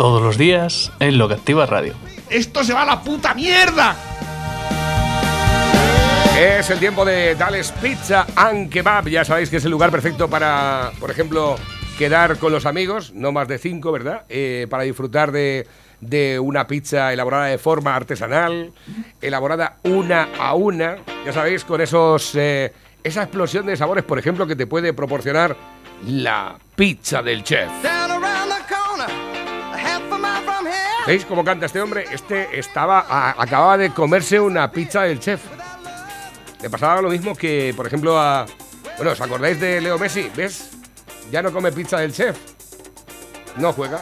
Todos los días en Lo que Activa Radio. ¡Esto se va a la puta mierda! Es el tiempo de Dales Pizza and Kebab. Ya sabéis que es el lugar perfecto para, por ejemplo, quedar con los amigos, no más de cinco, ¿verdad? Eh, para disfrutar de, de una pizza elaborada de forma artesanal, elaborada una a una, ya sabéis, con esos eh, esa explosión de sabores, por ejemplo, que te puede proporcionar la pizza del chef. ¿Veis cómo canta este hombre? Este estaba acababa de comerse una pizza del chef. Le pasaba lo mismo que, por ejemplo, a. Bueno, ¿os acordáis de Leo Messi? ¿Ves? Ya no come pizza del chef. No juega.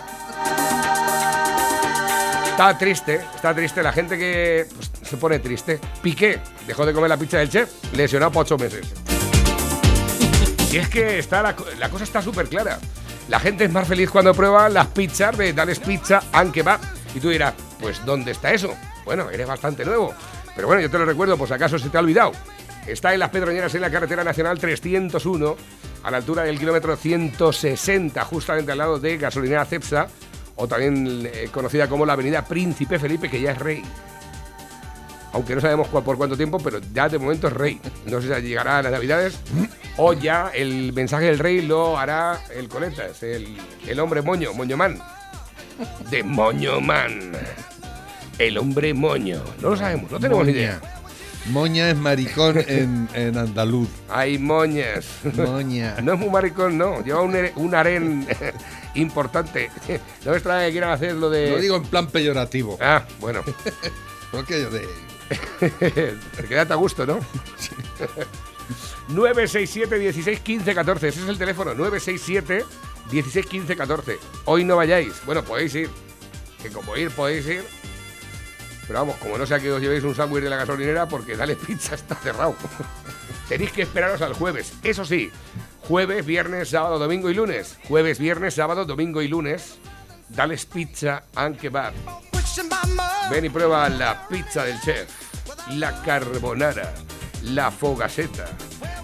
Está triste, está triste. La gente que pues, se pone triste. Piqué dejó de comer la pizza del chef, lesionado por ocho meses. Y es que está la, co- la cosa está súper clara. La gente es más feliz cuando prueba las pizzas de Dales Pizza and Kebab. Y tú dirás, pues ¿dónde está eso? Bueno, eres bastante nuevo. Pero bueno, yo te lo recuerdo, si acaso se te ha olvidado. Está en Las Pedroñeras, en la carretera nacional 301, a la altura del kilómetro 160, justamente al lado de Gasolinera Cepsa, o también eh, conocida como la Avenida Príncipe Felipe, que ya es rey. Aunque no sabemos cuál- por cuánto tiempo, pero ya de momento es rey. No sé si llegará a las Navidades o ya el mensaje del rey lo hará el Coletas, el, el hombre moño, Moñoman. De Moñoman. El hombre moño. No lo sabemos, no tenemos ni idea. Moña es maricón en, en andaluz. Hay moñas. Moña. No es muy maricón, no. Lleva un, un harén importante. No me extraña que quieran hacer lo de. Lo digo en plan peyorativo. Ah, bueno. Porque yo de. Quédate a gusto, ¿no? 967 16 15 14. Ese es el teléfono. 967 16 15 14. Hoy no vayáis. Bueno, podéis ir. Que como ir, podéis ir. Pero vamos, como no sea que os llevéis un sándwich de la gasolinera, porque Dale Pizza está cerrado. Tenéis que esperaros al jueves. Eso sí, jueves, viernes, sábado, domingo y lunes. Jueves, viernes, sábado, domingo y lunes. Dales Pizza and Kebab. Ven y prueba la pizza del chef, la carbonara, la fogaseta,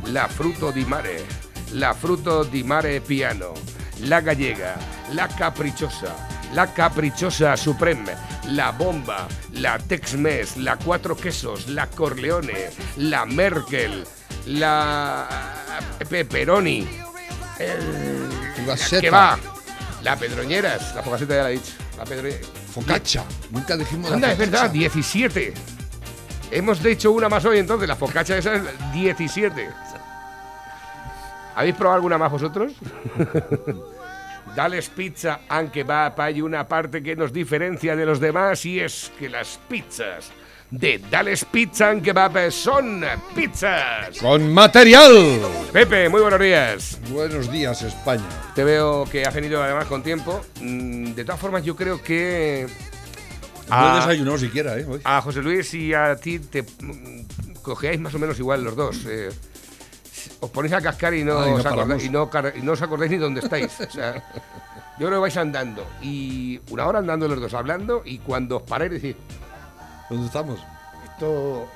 la fruto di mare, la fruto di mare piano, la gallega, la caprichosa, la caprichosa supreme, la bomba, la Tex-Mex, la cuatro quesos, la Corleone, la Merkel, la pepperoni, el que va, la pedroñeras, la fogaseta ya la he dicho, la pedroñeras. Focaccia. Nunca dijimos la Anda, es verdad, 17. Hemos hecho una más hoy entonces, la focacha esa es 17. ¿Habéis probado alguna más vosotros? Dales pizza, aunque va hay una parte que nos diferencia de los demás y es que las pizzas de Dales Pizza and Kebab son pizzas. Con material. Pepe, muy buenos días. Buenos días, España. Te veo que has venido además con tiempo. Mm, De todas formas, yo creo que No Ah. he desayunado siquiera, ¿eh? Hoy. a José Luis y a ti te mm, cogéis más o menos igual los dos. eh. Os ponéis a cascar y no, os, acordáis, y, no, car- y no os acordáis ni dónde estáis. O sea, yo creo que vais andando. Y una hora andando los dos, hablando, y cuando os paráis decís, ¿Dónde estamos? esto...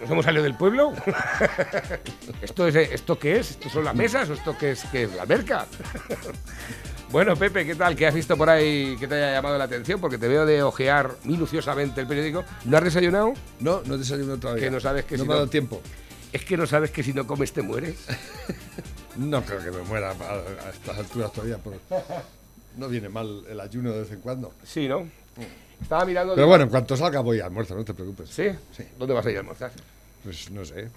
¿Nos hemos salido del pueblo? ¿Esto, es, ¿Esto qué es? ¿Esto son las mesas o esto qué es, qué es la merca? bueno, Pepe, ¿qué tal? ¿Qué has visto por ahí que te haya llamado la atención? Porque te veo de ojear minuciosamente el periódico. ¿No has desayunado? No, no he desayunado todavía. Que no sabes que no si me ha no- dado tiempo. Es que no sabes que si no comes te mueres. No creo que me muera a, estas alturas todavía. pero no viene mal el ayuno de vez en cuando. Sí, ¿no? Estaba mirando... Pero bueno, en cuanto salga voy a almuerzo, no te preocupes. ¿Sí? Sí. ¿Dónde vas a ir a almorzar? Pues no sé.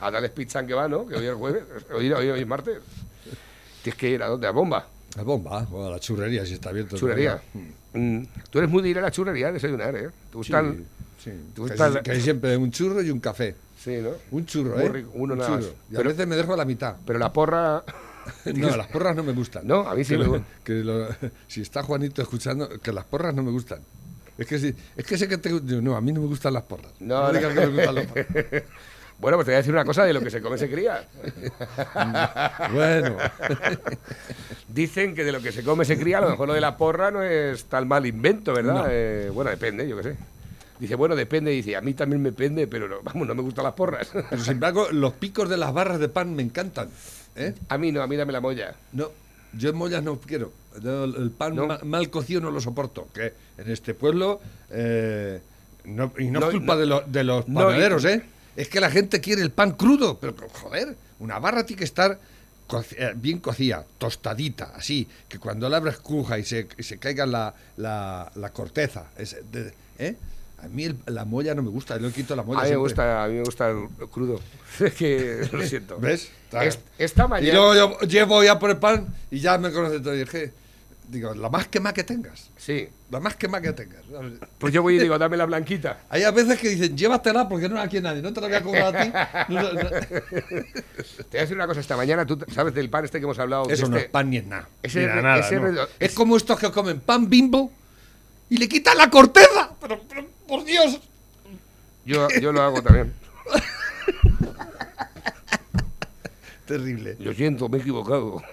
A darles pizza en que va, ¿no? Que hoy es jueves. Hoy, hoy, hoy es martes. Tienes que ir a dónde? A bomba. A bomba, o a la churrería si está abierto. Churrería. todavía. Mm. Tú eres muy de ir a la churrería a desayunar, ¿eh? ¿Te gustan? Sí, sí. ¿Te Que gusta hay- la- que hay siempre un churro y un café. Sí, ¿no? Un churro, ¿eh? rico, uno Un nada más. Y a veces me dejo a la mitad. Pero la porra... No, las porras no me gustan. No, a mí sí Que me gustan. que lo- si está Juanito escuchando, que las porras no me gustan. Es que, sí, es que sé que te, no, a mí no me gustan las porras. No, digas no. que me gustan las porras. Bueno, pues te voy a decir una cosa de lo que se come se cría. Bueno, Dicen que de lo que se come se cría, a lo mejor lo de la porra no es tan mal invento, ¿verdad? No. Eh, bueno, depende, yo qué sé. Dice, bueno, depende, dice, a mí también me pende, pero no, vamos, no me gustan las porras. pero sin embargo, los picos de las barras de pan me encantan. ¿eh? a mí no, a mí dame la molla. No, yo en mollas no quiero. Yo el pan mal cocido no lo soporto. Que en este pueblo, eh, no- y no, es culpa de, lo- de los panaderos, ¿eh? Es que la gente quiere el pan crudo. Pero, joder, una barra tiene que estar eh, bien cocida, tostadita, así, que cuando la abres cruja y se, y se caiga la, la, la corteza. es de- ¿eh? A mí el- la molla no me gusta, yo quito la molla A mí me siempre. gusta, a mí me gusta el crudo. Que lo siento. ¿Ves? Esta Y mañana. luego yo llevo ya por el pan y ya me conoce todo. Y que, digo, la más quema que tengas. Sí. La más quema que tengas. Pues yo voy y digo, dame la blanquita. Hay a veces que dicen, llévatela porque no la quiere nadie, no te la voy a cobrar a ti. No, no, no. Te voy a decir una cosa, esta mañana, tú sabes del pan este que hemos hablado. Eso no es este- pan ni es nada. ese Mira, re- nada, ese Es como estos que comen pan bimbo y le quitan la corteza. Pero, pero, por Dios. Yo, yo lo hago también. Terrible. Lo siento, me he equivocado.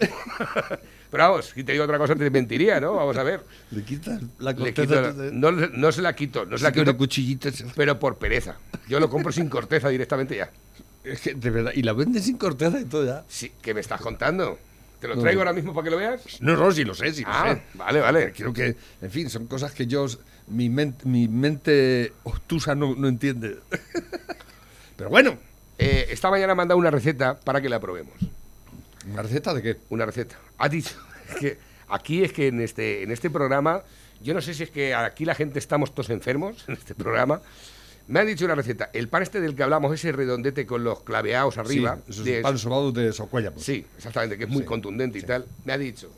Pero vamos, si te digo otra cosa te mentiría, ¿no? Vamos a ver. Le quitan la corteza. la- no, no se la quito, no se la quito, pero por pereza. Yo lo compro sin corteza directamente ya. Es que, de verdad, y la venden sin corteza y todo ya. Sí, ¿qué me estás contando? ¿Te lo No. traigo ahora mismo para que lo veas? No, no, sí lo sé, sí lo Ah, sé. vale, vale. Creo que, en fin, son cosas que yo, mi, men- mi mente obtusa no, no entiende. Pero bueno, Eh, esta mañana me han dado una receta para que la probemos. ¿una receta de qué? Una receta. Ha dicho que aquí es que en este, en este programa, yo no sé si es que aquí la gente estamos todos enfermos en este programa. Me han dicho una receta. El pan este del que hablamos, ese redondete con los claveados arriba. Sí, eso es de- pan sobado de Socuella. pues. sí, exactamente, que es muy Sí, contundente y sí. tal. Me ha dicho,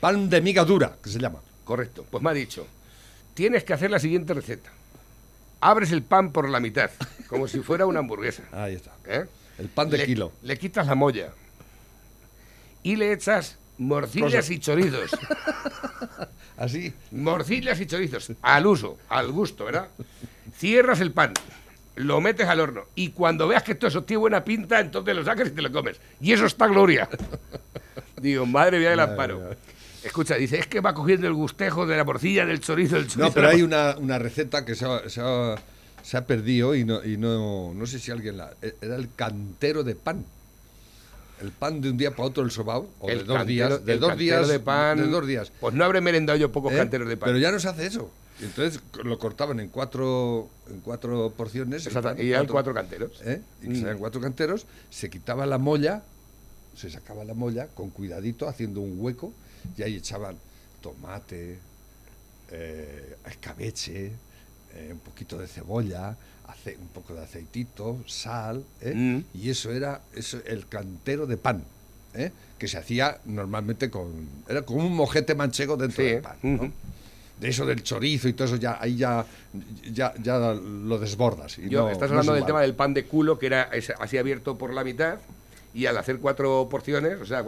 Pan de miga dura, que se llama. correcto, pues me ha dicho, tienes que hacer la siguiente receta. Abres el pan por la mitad, como si fuera una hamburguesa. Ahí está. ¿eh? El pan de le, kilo. Le quitas la molla y le echas morcillas Cosas. y chorizos. Así. Morcillas y chorizos, al uso, al gusto, ¿verdad? Cierras el pan, lo metes al horno y cuando veas que todo eso tiene buena pinta, entonces lo sacas y te lo comes. Y eso está gloria. Digo, madre mía del amparo. mía. Escucha, dice, es que va cogiendo el gustejo de la morcilla, del chorizo, del chorizo. No, pero hay una, una receta que se ha, se ha- se ha perdido y no, y no, no sé si alguien la... e, Era el cantero de pan. El pan de un día para otro el sobao, o de dos cantero- días. De dos días. de pan. De dos días. Pues no habré merendado yo pocos ¿eh? canteros de pan. Pero ya no se hace eso. Y entonces lo cortaban en cuatro, en cuatro porciones. Exacto, y eran cuatro canteros. ¿eh? Y que Mm. salían cuatro canteros, se quitaba la molla, se sacaba la molla con cuidadito, haciendo un hueco, y ahí echaban tomate, eh, escabeche, eh, un poquito de cebolla, ace- un poco de aceitito, sal, ¿eh? Mm. y eso era eso, el cantero de pan. ¿eh? que se hacía normalmente con era como un mojete manchego dentro Sí, del pan ¿no? De eso del chorizo y todo eso ya ahí ya ya, ya lo desbordas y Yo, no- estás no es hablando del tema del pan de culo, que era así abierto por la mitad, y al hacer cuatro porciones, o sea,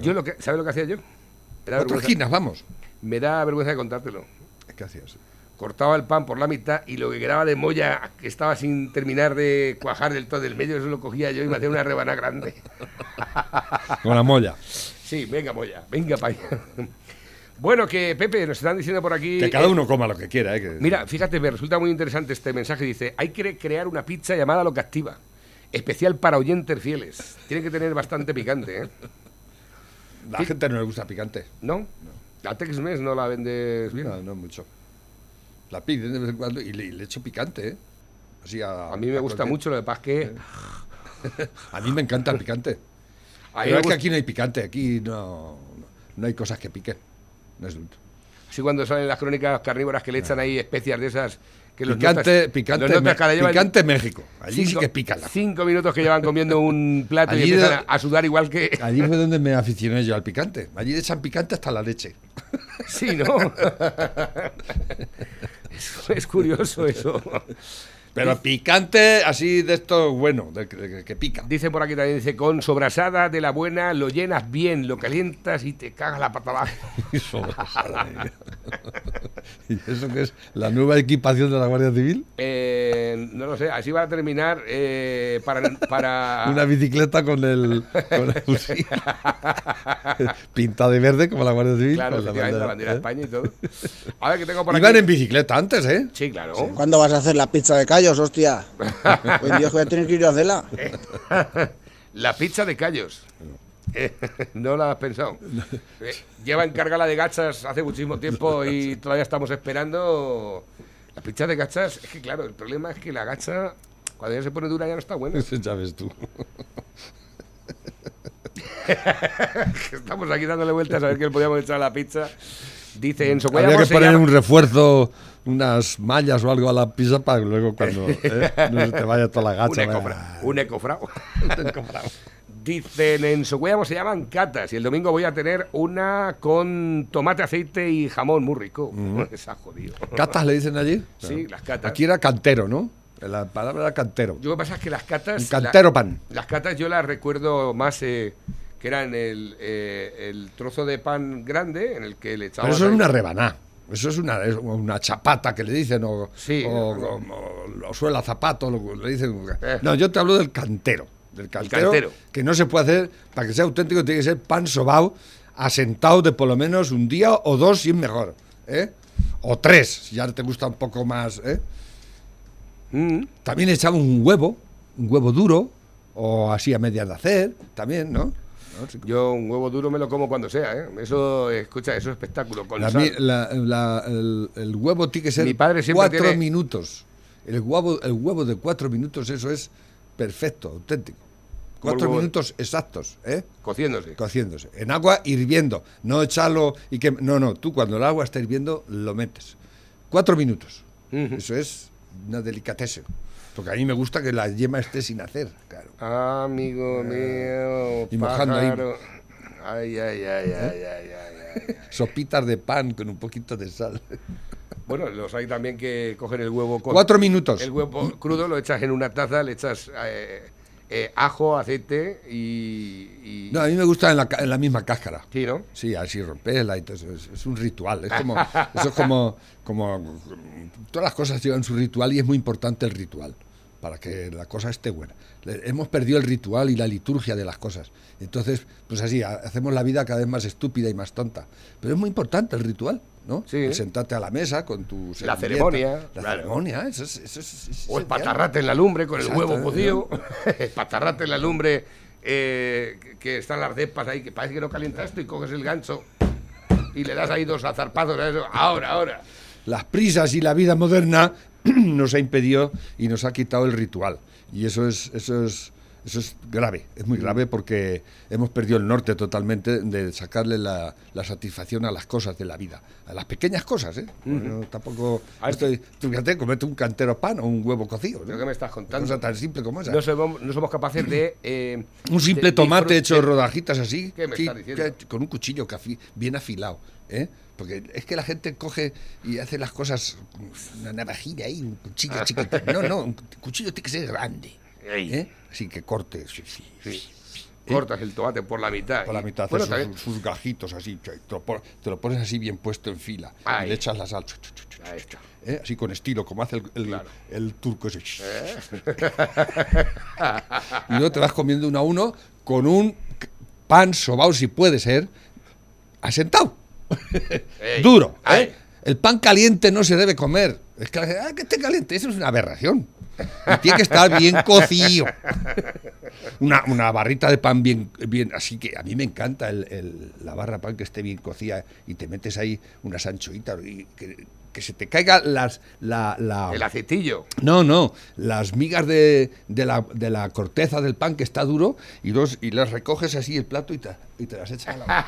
yo lo que, ¿sabes lo que hacía yo? Cuatro esquinas, vamos. me da vergüenza de contártelo. ¿Qué hacías? Cortaba el pan por la mitad y lo que quedaba de molla, que estaba sin terminar de cuajar del todo del medio, eso lo cogía yo y me hacía una rebanada grande. Con la molla. Sí, venga, molla, venga para allá. Bueno, que Pepe, nos están diciendo por aquí... Que cada eh, uno coma lo que quiera, ¿eh? que- Mira, fíjate, me resulta muy interesante este mensaje. Dice, hay que crear una pizza llamada Lo que activa. Especial para oyentes fieles. Tiene que tener bastante picante, ¿eh? La gente no le gusta picante. ¿No? La Tex-Mex no la vendes bien. No, no mucho. La piden de vez en cuando y le, echo picante, ¿eh? A, A mí me gusta cualquier- mucho, lo pasa es que... A mí me encanta el picante. Pero es que aquí no hay picante, aquí no, no, no hay cosas que piquen. No es. Así cuando salen las crónicas carnívoras que le echan ahí especias de esas... Que los Picante, notas- picante, los notas Me- cada llevan picante México. Allí sí cinco- que pican. la- Cinco minutos que llevan comiendo un plato y empiezan de- a, sudar igual que... Allí fue donde me aficioné yo al picante. Allí le echan picante hasta la leche. Sí, ¿no? es, es curioso eso. Pero picante, así de esto bueno, de, que- de que pica. Dice por aquí también, dice, con sobrasada de la buena lo llenas bien, lo calientas y te cagas la pata abajo. Y sobrasada, ¿Y eso que es la nueva equipación de la Guardia Civil? Eh, no lo sé, así va a terminar eh, para... para Una bicicleta con el, con el fusil. Pinta de verde como la Guardia Civil. Claro, con la efectivamente, la bandera, de ¿eh? España y todo. A ver, que tengo por aquí... Iban en bicicleta antes, ¿eh? Sí, claro. ¿Cuándo vas a hacer la pizza de callos, hostia? Dios, que voy a tener que ir a hacerla. La pizza de callos. Eh, no la has pensado. Eh, lleva encargada de gachas hace muchísimo tiempo y todavía estamos esperando. La pizza de gachas, es que claro, el problema es que la gacha, cuando ya se pone dura, ya no está buena. Eso ya ves tú. Estamos aquí dándole vueltas a ver qué le podíamos echar a la pizza. Dice Enso Habría que poner llama- un refuerzo, unas mallas o algo a la pizza para luego cuando ¿eh? no se te vaya toda la un gacha. ecofra- un ecofrao. Dicen en Socuellamo se llaman catas y el domingo voy a tener una con tomate, aceite y jamón muy rico. Esa jodido. ¿Catas le dicen allí? Sí, las catas. Aquí era cantero, ¿no? La palabra era cantero. Yo lo que pasa es que las catas. Un cantero la- pan. Las catas yo las recuerdo más eh, que eran el, eh, el trozo de pan grande en el que le echaban. Pero eso es una rebaná. Eso es una, es una chapata que le dicen, o, Sí. o, o- o- o suela zapato, lo que le dicen. Eh. No, yo te hablo del cantero. Del cantero, cantero. Que no se puede hacer, para que sea auténtico, tiene que ser pan sobao, asentado de por lo menos un día o dos, si es mejor. ¿eh? O tres, si ya te gusta un poco más. ¿eh? Mm. También echamos un huevo, un huevo duro, o así a medias de hacer, también, ¿no? Yo un huevo duro me lo como cuando sea, ¿eh? Eso, escucha, eso es espectáculo. Con La sal. mi- la- la- el, el huevo tiene que ser Mi padre siempre cuatro tiene- minutos. El huevo, el huevo de cuatro minutos, eso es perfecto, auténtico. Cuatro minutos exactos, ¿eh? Cociéndose. Cociéndose. En agua hirviendo. No echarlo y que. No, no, tú cuando el agua está hirviendo, lo metes. Cuatro minutos. Eso es una delicatessen. Porque a mí me gusta que la yema esté sin hacer, claro. Amigo mío, Y mojando ahí. pájaro. Ay, ay, ay, ay, ay, ay, ay, ay. Sopitas de pan con un poquito de sal. Bueno, los hay también que cogen el huevo con Cuatro minutos. el huevo crudo, lo echas en una taza, le echas eh, eh, ajo, aceite y, y- No, a mí me gusta en la, en la misma cáscara. sí, ¿no? Sí, así romperla y todo eso. Es, es un ritual. Es como, eso es como, como. Todas las cosas llevan su ritual y es muy importante el ritual para que la cosa esté buena. Le- hemos perdido el ritual y la liturgia de las cosas. Entonces, pues así, ha- hacemos la vida cada vez más estúpida y más tonta. Pero es muy importante el ritual, ¿no? Sí. El sentarte a la mesa con tu La ceremonia, La claro. ceremonia, eso es. Eso es- O el patarrate en la lumbre con el huevo cocido. el patarrate en la lumbre eh, que- están las cepas ahí, que parece que no calienta esto y coges el gancho y le das ahí dos azarpazos a eso. Ahora, ahora. las prisas y la vida moderna nos ha impedido y nos ha quitado el ritual. Y eso es, eso es, eso es grave, es muy grave porque hemos perdido el norte totalmente de sacarle la, la satisfacción a las cosas de la vida, a las pequeñas cosas, ¿eh? No, tampoco Ah, estoy, tú fíjate, comete un cantero pan o un huevo cocido. ¿no? ¿Pero qué me estás Una contando? cosa tan simple como esa. No somos, no somos capaces de... eh, un simple de tomate hecho de- rodajitas así, ¿Qué me que- estás diciendo? que- con un cuchillo bien afilado, ¿eh? Porque es que la gente coge y hace las cosas una navajilla ahí, un cuchillo chiquito. No, no, un cuchillo tiene que ser grande. ¿Eh? Así que corte sí, sí, Sí. Cortas el tomate por la mitad. por la mitad, haces sus, sus gajitos así, te lo, pon- te lo pones así bien puesto en fila Ahí. y le echas la sal, Ahí está. ¿eh? así con estilo, como hace el, el- Claro. el turco ese. y luego te vas comiendo uno a uno con un pan sobao, si puede ser, asentado. Ey. Duro. ¿eh? El pan caliente no se debe comer. Es que, "Ah, que esté caliente, eso es una aberración. Y tiene que estar bien cocido. Una, una barrita de pan bien, bien. Así que a mí me encanta el- el- la barra de pan que esté bien cocida y te metes ahí unas anchoitas y que, que se te caiga las, la, la- El aceitillo. no, no, las migas de, de la, de la corteza del pan que está duro y, dos, y las recoges así el plato y te, y te las echas a la boca.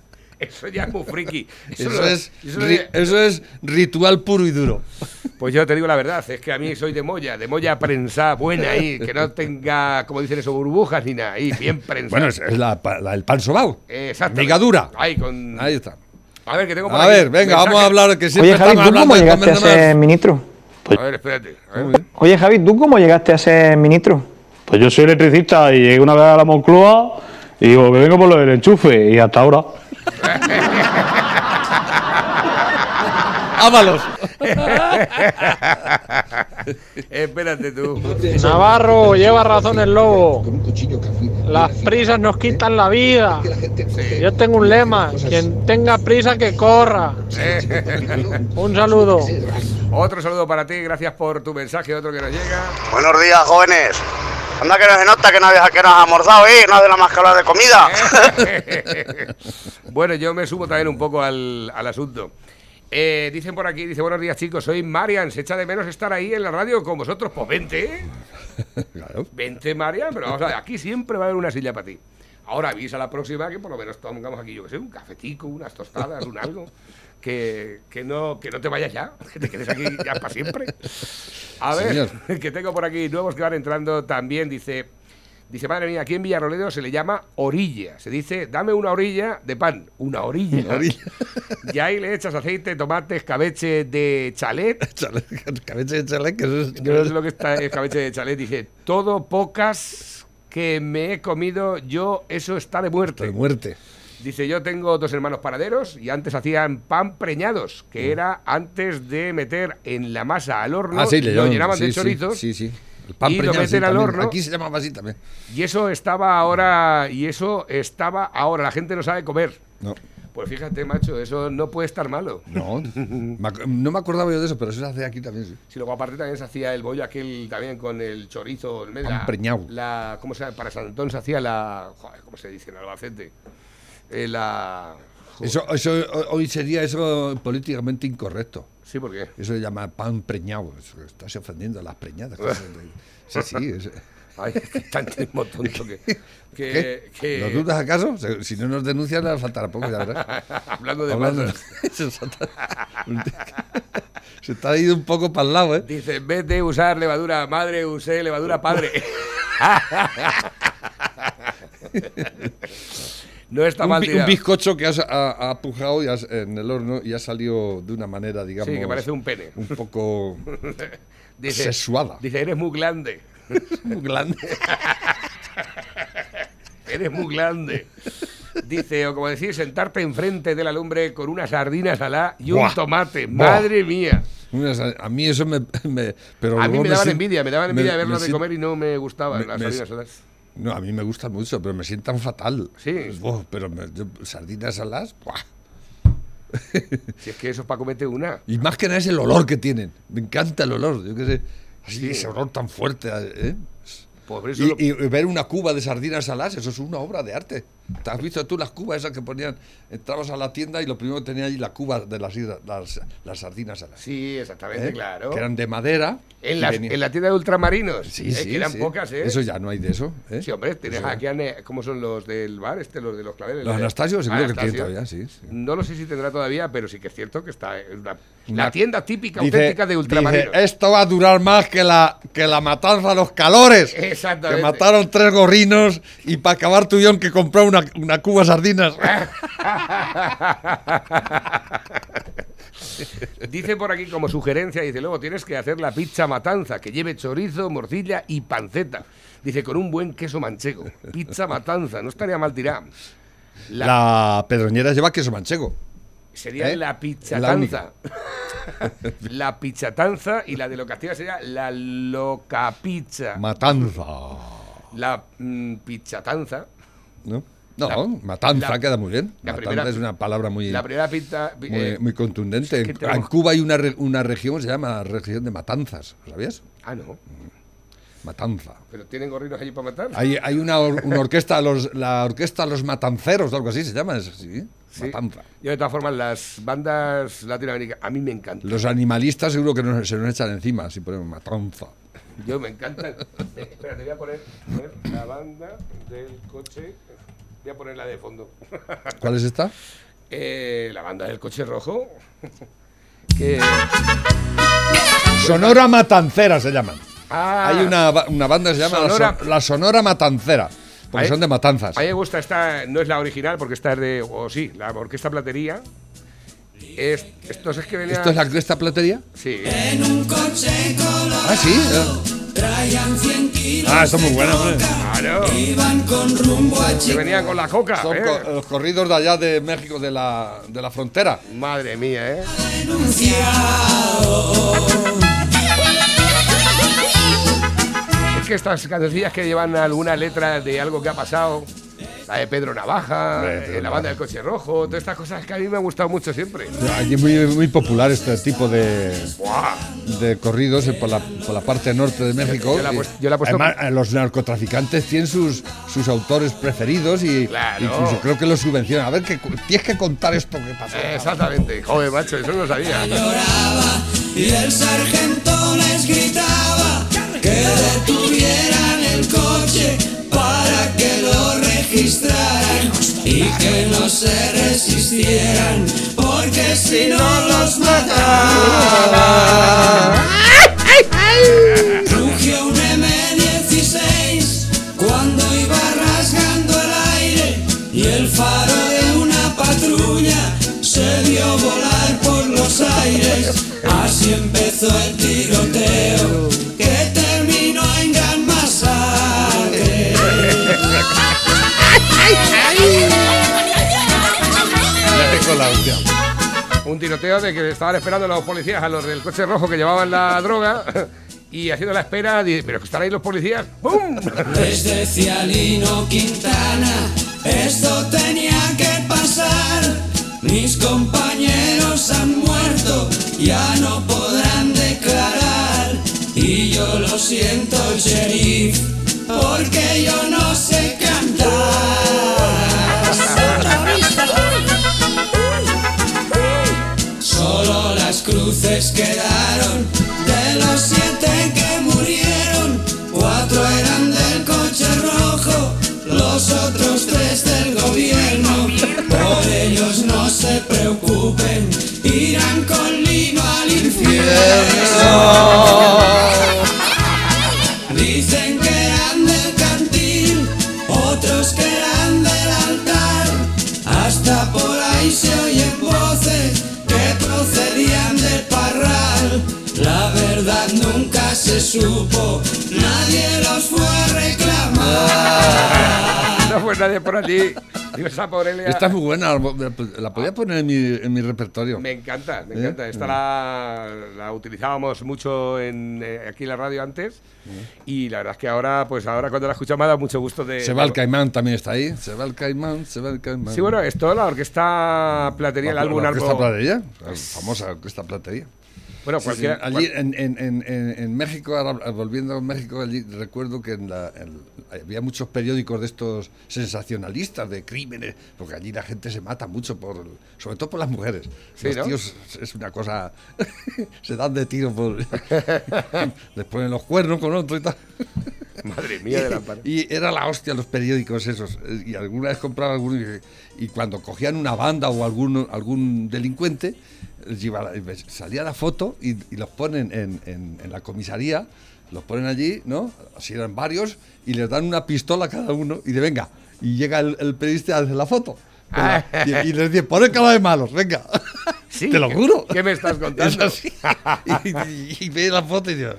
Eso ya es muy friki. Eso, es, eso es- eso es ritual puro y duro. Pues yo te digo la verdad, es que a mí soy de molla, de molla prensada, buena ahí, que no tenga, como dicen eso, burbujas ni nada, ahí, bien prensada. Bueno, es, es la, la- el pan sobao. Exacto. Miga dura. Ahí, con... Ahí está. A ver, que tengo por A ver, venga, vamos a hablar que siempre Oye, Javi, ¿tú cómo hablando llegaste a ser ministro? A ver, espérate. a ver. Oye, Javi, ¿tú cómo llegaste a ser ministro? Pues yo soy electricista y llegué una vez a la Moncloa y digo que vengo por lo del enchufe y hasta ahora. ¡Ámalos! espérate tú. Navarro, lleva razón el lobo. Las prisas nos quitan la vida. Yo tengo un lema, quien tenga prisa que corra. Un saludo. Otro saludo para ti, gracias por tu mensaje, otro que nos llega. Buenos días, jóvenes. Anda que no se nota que no habías que no has almorzado, ¿eh? No de la más que hablar de comida. bueno, yo me subo también un poco al, al asunto. Eh, dicen por aquí, dice, buenos días chicos, soy Marian, se echa de menos estar ahí en la radio con vosotros. Pues vente, ¿eh? Claro. vente Marian, pero vamos a ver, aquí siempre va a haber una silla para ti. Ahora avisa la próxima que por lo menos tomamos aquí, yo que sé, un cafetico, unas tostadas, un algo. Que, que, no, que no te vayas ya, que te quedes aquí ya para siempre. A ver, Señor. que tengo por aquí nuevos que van entrando también, dice... Dice, madre mía, aquí en Villarroledo se le llama orilla. Se dice, dame una orilla de pan. Una orilla. Una orilla. Y ahí le echas aceite, tomate, escabeche de chalet. Chale, de chalet, que eso es- no sé lo que está escabeche de chalet. Dice, todo pocas que me he comido yo, eso está de muerte. de muerte. Dice, yo tengo dos hermanos panaderos y antes hacían pan preñados, que era antes de meter en la masa al horno, Mm. Ah, sí, le lo llenaban sí, de sí, chorizos Sí, sí. El pan y lo preñado, sí, meten al también. horno. Aquí se llamaba así también. y eso estaba ahora, y eso estaba ahora, la gente no sabe comer. No. Pues fíjate, macho, eso no puede estar malo. No, no me acordaba yo de eso, pero eso se hace aquí también, sí. Si luego aparte también se hacía el bollo aquel también con el chorizo, el Pan preñado. La, ¿Cómo se llama? Para San Antón se hacía la, joder, ¿cómo se dice en Albacete? Eh, la, Eso, eso ho- hoy sería eso políticamente incorrecto. sí, ¿por qué? Eso se llama pan preñado. Eso, estás ofendiendo a las preñadas. de- Sí, sí. es- Ay, tantísimo tonto que, que, ¿Qué? que- ¿Lo dudas acaso? Si no nos denuncian, nos faltará poco, ya verás. hablando de Hablando- Se está ido un poco para el lado, ¿eh? Dice, en vez de usar levadura madre, usé levadura padre. No está Un, mal un bizcocho que has, ha, ha pujado y has- en el horno y ha salido de una manera, digamos. Sí, que parece un pene. Un poco Dice, sexuada. Dice, eres muy grande. muy grande. Eres muy grande. Dice, o como decir, sentarte enfrente de la lumbre con una sardina salada y un Buah. tomate. Buah. Madre mía. Unas- A mí eso me. me- pero A mí me daban envidia, me daban envidia me verlo de comer y no me gustaban las sardinas. No, a mí me gusta mucho, pero me sientan fatal. Sí. Pero me- yo- sardinas saladas. buah. Si es que eso es para comerte una. Y más que nada es el olor que tienen. Me encanta el olor. Yo qué sé. Así, ese olor tan fuerte. ¿eh? Por eso Y, lo- y ver una cuba de sardinas saladas, eso es una obra de arte. ¿Te has visto tú las cubas esas que ponían? Entrabas a la tienda y lo primero que tenía allí la cuba de las, las, las sardinas saladas. Sí, exactamente, ¿eh? claro. Que eran de madera. En, las- en la tienda de ultramarinos. Sí, eh, sí, que eran sí. pocas, ¿eh? Eso ya no hay de eso. ¿eh? Sí, hombre, tienes aquí, ane- ¿cómo son los del bar? Este, los de los claveles. Los de- Anastasio seguro que tienen Anastasio. todavía, sí, sí. No lo sé si tendrá todavía, pero sí que es cierto que está en una- Una- la tienda típica, Dice- auténtica de ultramarinos. dice, esto va a durar más que la, que la matanza a los calores. Exactamente. Que mataron tres gorrinos y para acabar tuvieron que comprar una, una cuba sardinas. Dice por aquí como sugerencia, dice, luego tienes que hacer la pizza matanza, que lleve chorizo, morcilla y panceta. Dice, con un buen queso manchego. Pizza matanza, no estaría mal tirada. La, La pedroñera lleva queso manchego. sería ¿eh? la La pizzatanza. La, pizzatanza y la de Locastilla sería la locapizza. Matanza. La mm, pizzatanza. ¿No? No, La- matanza la- queda muy bien. la Matanza primera- es una palabra muy, La primera pizza... muy, eh, muy contundente. es que En- tenemos- En Cuba hay una, una región que se llama región de matanzas. ¿Lo ¿Sabías? ah, no. Matanza. Pero tienen gorrinos allí para matar. Hay, hay una, or- una orquesta, los, la orquesta Los Matanceros, algo así se llama. es- sí, Sí. Matanza. Yo, de todas formas, las bandas latinoamericanas, a mí me encantan. Los animalistas seguro que nos- se nos echan encima si ponemos matanza. Yo me encantan. Eh, espera, te voy a poner, poner la banda del coche. Voy a poner la de fondo. ¿Cuál es esta? Eh, la banda del coche rojo. que, Sonora Matancera se llaman. ah, Hay una, una banda que se llama la Sonora- Son- la Sonora Matancera. Porque son de matanzas. A mí me gusta esta, no es la original porque esta es de, o sí, la Orquesta Platería. Es, estos es que venían. ¿Esto es la, esta platería? Sí. Ah, sí. Eh. Ah, esto es muy bueno, hombre. Claro. Que venían con la coca. Son ¿eh? co- los corridos de allá de México, de la, de la frontera. Madre mía, ¿eh? Es que estas cancioncillas que llevan alguna letra de algo que ha pasado, la de Pedro Navaja, eh, Pedro la banda del coche rojo, todas estas cosas que a mí me han gustado mucho siempre. Aquí es muy, muy popular este tipo de, ¡Buah! de corridos por la, por la parte norte de México. yo la he Y puesto- yo la puesto- Además, eh, los narcotraficantes tienen sus, sus autores preferidos y Claro. incluso creo que los subvencionan. A ver, que, tienes que contar esto que pasó. Exactamente. Joder, macho, eso no lo sabía. Y el sargento les gritaba que detuvieran el coche y que no se resistieran porque si no los mataban. Rugió un M16 cuando iba rasgando el aire y el faro de una patrulla se vio volar por los aires. Así empezó el tiroteo que terminó Un tiroteo de que estaban esperando los policías a los del coche rojo que llevaban la droga y haciendo la espera, di- pero que están ahí los policías. ¡Pum! Les decía Lino Quintana, esto tenía que pasar. Mis compañeros han muerto, ya no podrán declarar. Y yo lo siento, sheriff, porque yo no sé cantar. Las cruces quedaron de los siete que murieron. Cuatro eran del coche rojo, los otros tres del gobierno. Por ellos no se preocupen, irán con lino al infierno. Se supo, nadie los fue a reclamar. No fue nadie por allí. Digo, esa pobre Lea- Esta es muy buena, la, podía poner en mi, en mi repertorio. Me encanta, me ¿Eh? encanta. Esta la, la utilizábamos mucho en, eh, aquí en la radio antes y la verdad es que ahora, pues ahora cuando la me ha dado mucho gusto de... Se va el caimán también está ahí. Se va el caimán, se va el caimán. Sí, bueno, esto, la orquesta platería, el La- álbum la orquesta platería, la famosa orquesta platería. Bueno, cualquiera... sí. Allí en, en- en- en- México, ahora volviendo a México, allí recuerdo que la- había muchos periódicos de estos sensacionalistas de crímenes, porque allí la gente se mata mucho, por, sobre todo por las mujeres. Sí, los ¿no? tíos es una cosa. se dan de tiro por. les ponen los cuernos con otro y tal. Madre mía de la par- Y era la hostia los periódicos esos. Y alguna vez compraba alguno y, y cuando cogían una banda o algún, algún delincuente, salía la foto y, y los ponen en, en- en la comisaría, los ponen allí, ¿no? Si eran varios, y les dan una pistola a cada uno y de venga. Y llega el, el periodista a hacer la foto. la- y, y les dice, ponen cara de malos, venga. Sí, Te lo ¿qué- juro. ¿Qué me estás contando? Es. Y, y- ve la foto y dice,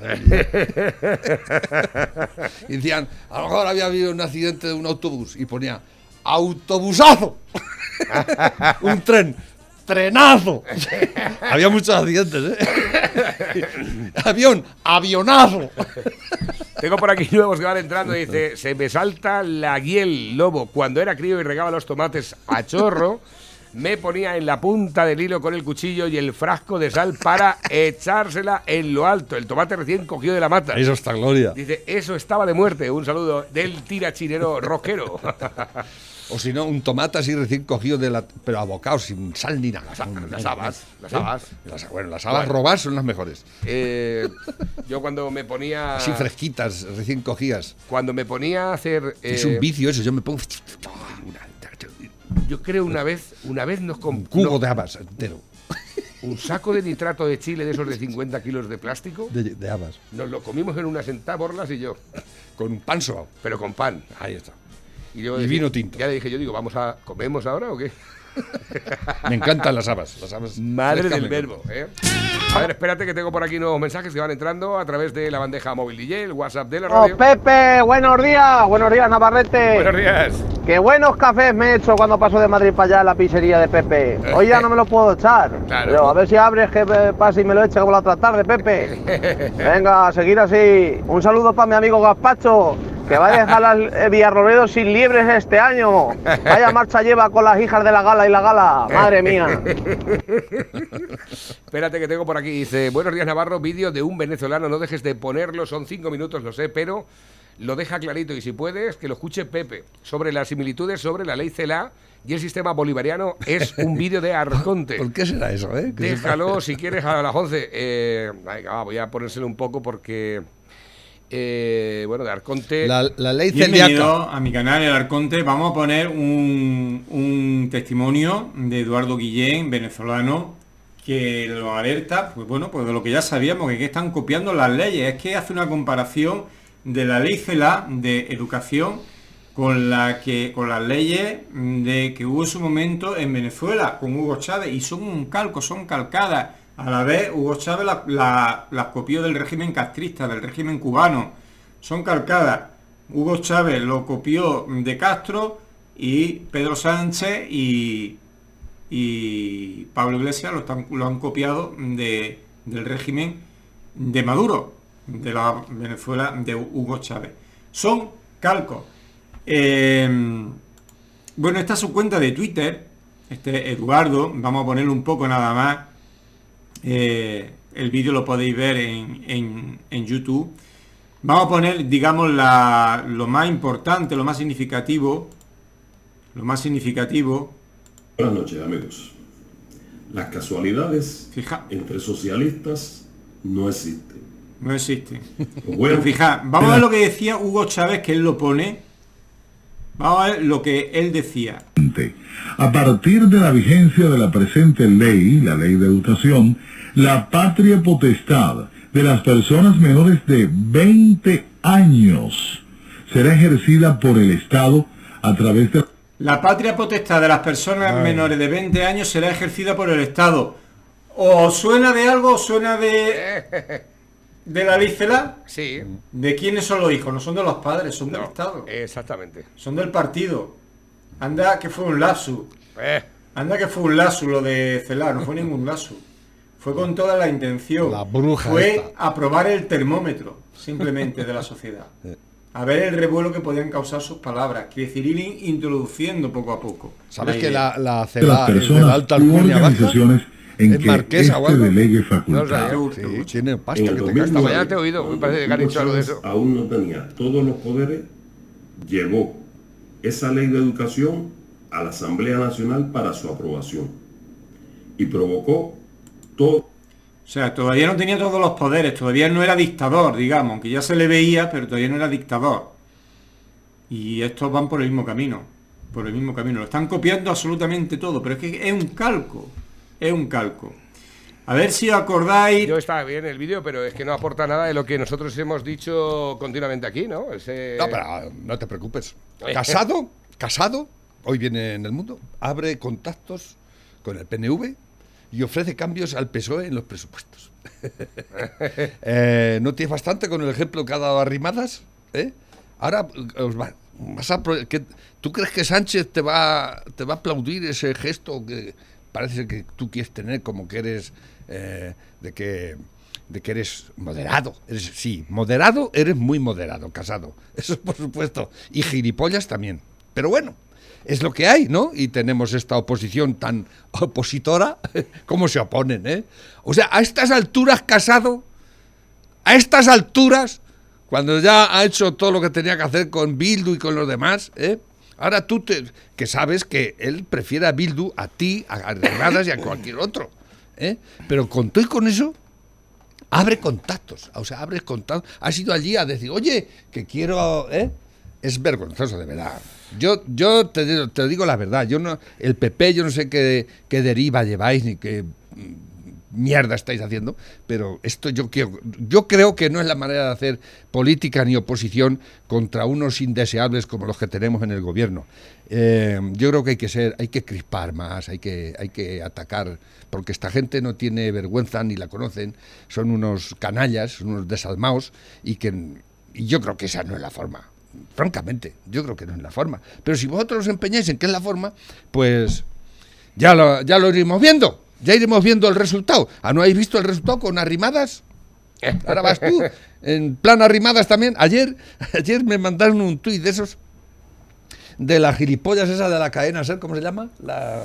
y decían, a lo mejor había habido un accidente de un autobús y ponía autobusazo, un tren, trenazo. había muchos accidentes, ¿eh? Avión, avionazo. Tengo por aquí nuevos que van entrando. Dice: Se me salta la guiel lobo. Cuando era crío y regaba los tomates a chorro, me ponía en la punta del hilo con el cuchillo y el frasco de sal para echársela en lo alto. El tomate recién cogido de la mata. Eso está gloria. Dice: Eso estaba de muerte. Un saludo del tirachinero rockero. O si no, un tomate así recién cogido de la, pero abocado, sin sal ni nada. las habas, las habas. Las- bueno, las habas robadas son las mejores. Eh, yo cuando me ponía. Así fresquitas, recién cogidas. Cuando me ponía a hacer. es eh, un vicio eso, yo me pongo Yo creo una vez, una vez nos un compró cubo de habas entero. un saco de nitrato de chile de esos de 50 kilos de plástico. De, de habas. Nos lo comimos en una sentada, Borlas y yo, Con un pan sobao. pero con pan. Ahí está. Y, yo Y decía- vino tinto. Ya le dije, yo digo, ¿vamos a comemos ahora o qué? Me encantan las habas. Las habas Madre del verbo, ¿eh? A ver, espérate que tengo por aquí nuevos mensajes que van entrando a través de la bandeja móvil DJ, el WhatsApp de la Oh, radio. Pepe, buenos días, buenos días, Navarrete. Buenos días. Qué buenos cafés me he hecho cuando paso de Madrid para allá a la pizzería de Pepe. Hoy ya no me lo puedo echar. Claro. Pero a ver si abres que pase y me lo eche como la otra tarde, Pepe. Venga, a seguir así. Un saludo para mi amigo Gaspacho, que va a dejar al eh, Villarroledo sin liebres este año. Vaya marcha lleva con las hijas de la gala y la gala. Madre mía. Espérate que tengo por aquí. Dice, buenos días Navarro, vídeo de un venezolano, no dejes de ponerlo, son cinco minutos, lo sé, pero lo deja clarito y si puedes, que lo escuche Pepe. Sobre las similitudes sobre la ley CELA y el sistema bolivariano es un vídeo de Arconte. ¿Por qué será eso, eh? Déjalo si quieres a las 11. Eh, venga, voy a ponérselo un poco porque... eh, bueno, de Arconte... La, la ley Bienvenido celíaca. a mi canal El Arconte. Vamos a poner un, un testimonio de Eduardo Guillén, venezolano, que lo alerta, pues bueno, pues de lo que ya sabíamos, que están copiando las leyes. Es que hace una comparación de la ley CELA de educación con la que con las leyes de que hubo en su momento en Venezuela con Hugo Chávez y son un calco, son calcadas. A la vez Hugo Chávez la- la- las copió del régimen castrista, del régimen cubano. Son calcadas. Hugo Chávez lo copió de Castro y Pedro Sánchez y, y Pablo Iglesias lo, están- lo han copiado de- del régimen de Maduro, de la Venezuela de Hugo Chávez. Son calcos. Eh, bueno, esta es su cuenta de Twitter, este Eduardo, vamos a ponerle un poco nada más. Eh, el vídeo lo podéis ver en, en- en YouTube. Vamos a poner, digamos, la- lo más importante, lo más significativo. Lo más significativo. Buenas noches, amigos. Las casualidades entre socialistas no existen. No existe. Bueno, Pero fija, vamos a ver lo que decía Hugo Chávez, que él lo pone. Vamos a ver lo que él decía. A partir de la vigencia de la presente ley, la ley de educación, la patria potestad de las personas menores de 20 años será ejercida por el Estado a través de La patria potestad de las personas menores de 20 años será ejercida por el Estado. ¿O suena de algo o suena de, de la ley CELA? Sí. ¿De quiénes son los hijos? No son de los padres, son del Estado. Exactamente. Son del partido. Anda que fue un lapsus. Eh. Anda que fue un lapsus lo de CELA, no fue ningún lapsus. Fue con toda la intención. La bruja Fue esta. aprobar el termómetro, simplemente, de la sociedad. A ver el revuelo que podían causar sus palabras. Que decir, ir in- introduciendo poco a poco. ¿Sabes la que la, la de las CELA es de la personas alta alcurnia baja? organizaciones en ¿Es que marquesa o este algo? delegue facultad. Sí, tiene pasta en que el te. 2009, mañana te he oído, me parece que han dicho algo de eso. Aún no tenía todos los poderes, llevó esa ley de educación a la Asamblea Nacional para su aprobación y provocó todo O sea, todavía no tenía todos los poderes, todavía no era dictador, digamos, aunque ya se le veía, pero todavía no era dictador. Y estos van por el mismo camino, por el mismo camino. Lo están copiando absolutamente todo, pero es que es un calco, es un calco. A ver si os acordáis... Yo estaba bien el vídeo, pero es que no aporta nada de lo que nosotros hemos dicho continuamente aquí, ¿no? Ese- No, pero no te preocupes. Casado, casado, hoy viene en el mundo, abre contactos con el PNV y ofrece cambios al PSOE en los presupuestos. Eh, ¿No tienes bastante con el ejemplo que ha dado Arrimadas? ¿Eh? Ahora eh, ¿Tú crees que Sánchez te va, te va a aplaudir ese gesto que parece que tú quieres tener como que eres eh, de que de que eres moderado. Sí, moderado, eres muy moderado, casado. Eso por supuesto. Y gilipollas también. Pero bueno, es lo que hay, ¿no? Y tenemos esta oposición tan opositora. ¿Cómo se oponen, eh? O sea, a estas alturas, casado, a estas alturas, cuando ya ha hecho todo lo que tenía que hacer con Bildu y con los demás, ¿eh? Ahora tú, te, que sabes que él prefiere a Bildu, a ti, a Arrimadas y a cualquier otro. ¿eh? Pero con todo y con eso, abre contactos. O sea, abre contactos. Has ido allí a decir, oye, que quiero... ¿eh? Es vergonzoso, de verdad. Yo, yo te, digo- la verdad. Yo no, el PP, yo no sé qué, qué deriva lleváis ni qué mierda estáis haciendo, pero esto yo creo, yo creo que no es la manera de hacer política ni oposición contra unos indeseables como los que tenemos en el gobierno. Eh, yo creo que hay que ser, hay que crispar más, hay que, hay que atacar, porque esta gente no tiene vergüenza ni la conocen, son unos canallas, unos desalmados y que y yo creo que esa no es la forma. Francamente, yo creo que no es la forma. Pero si vosotros os empeñáis en que es la forma, pues ya lo, ya lo iremos viendo. Ya iremos viendo el resultado. ¿Ah, no habéis visto el resultado con arrimadas? Ahora vas tú, en plan arrimadas también. Ayer, ayer me mandaron un tuit de esos, de las gilipollas esa de la cadena, ¿sabes cómo se llama? La...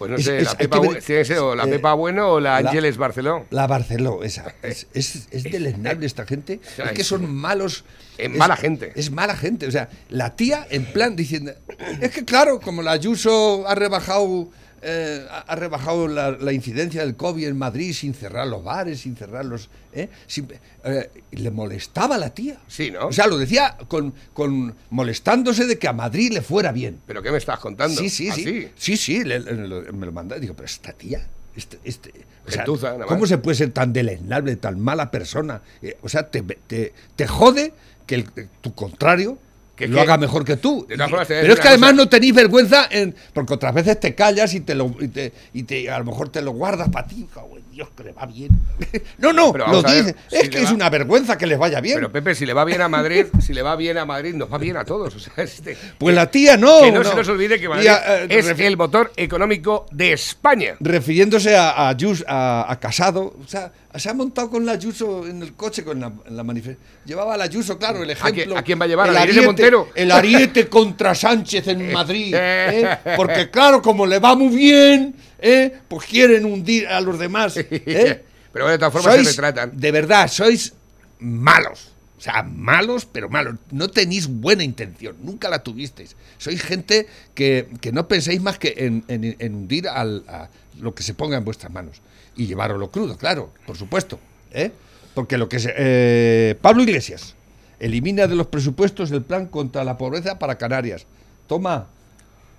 Pues no Es- sé, es- la Pepa, ver- Bu- tiene que ser o la eh, Pepa Bueno o la Ángeles Barceló. La Barceló, esa. Es, es, es deleznable esta gente. sea, es que son malos. es mala gente. Es mala gente. O sea, la tía en plan diciendo. Es que claro, como la Ayuso ha rebajado. Eh, ha- rebajado la, la incidencia del COVID en Madrid sin cerrar los bares, sin cerrar los. ¿eh? Sin- eh, le molestaba a la tía. Sí, ¿no? O sea, lo decía con, con molestándose de que a Madrid le fuera bien. ¿Pero qué me estás contando? Sí, sí, sí. ¿Así? Sí, sí, le- le- le- me lo manda. Digo, pero esta tía. Este, este, o sea, Gentuza, ¿Cómo se puede ser tan deleznable, tan mala persona? Eh, o sea, te, te, te jode que el- tu contrario Que- lo que- haga mejor que tú. De todas formas, te voy a Pero es que además cosa. no tenéis vergüenza, en, porque otras veces te callas y te lo y te, y te- a lo mejor te lo guardas para ti. Cago en Dios, que le va bien. no, no, Pero lo si es que es una vergüenza que les vaya bien. Pero Pepe, si le va bien a Madrid, si le va bien a Madrid, nos va bien a todos. O sea, este- pues la tía no. que no, se nos olvide que Madrid a- eh, es refi- el motor económico de España. refiriéndose a, a, a, Casado, o sea, se ha montado con la Ayuso en el coche con la, la manifestación. Llevaba la Ayuso, claro, el ejemplo. a quién va a llevar? El ¿A ariete, Montero? el ariete contra Sánchez en Madrid. ¿eh? Porque, claro, como le va muy bien, ¿eh? pues quieren hundir a los demás. ¿eh? Pero de todas formas Sois, se retratan. De verdad, sois malos. O sea, malos, pero malos. No tenéis buena intención, nunca la tuvisteis. Sois gente que, que no penséis más que en, en- en hundir al, a lo que se ponga en vuestras manos. Y llevaroslo crudo, claro, por supuesto. ¿eh? Porque lo que se, eh, Pablo Iglesias elimina de los presupuestos el plan contra la pobreza para Canarias. Toma.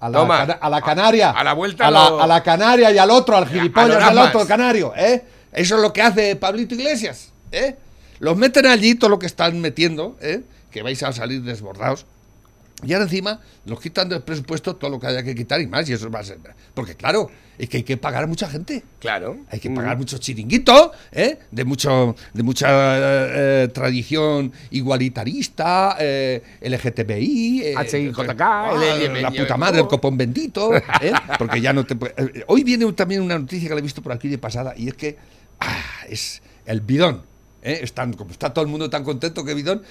A la, Toma. cana- a la Canaria. A la vuelta a la, lo- a la Canaria y al otro, al gilipollas al otro canario. ¿eh? Eso es lo que hace Pablito Iglesias. ¿eh? Los meten allí todo lo que están metiendo, ¿eh? que vais a salir desbordados. Y ahora encima los quitan del presupuesto todo lo que haya que quitar y más. Y eso va a ser. Porque claro, es que hay que pagar a mucha gente. Claro. Hay que pagar muchos chiringuitos, ¿eh? de, mucho, de mucha eh, eh, tradición igualitarista, eh, LGTBI, eh, HIJK, ah, la puta madre, el copón bendito, ¿eh? porque ya no te eh, Hoy viene también una noticia que la he visto por aquí de pasada y es que ah, es el bidón. ¿Eh? Están, como está todo el mundo tan contento que bidón,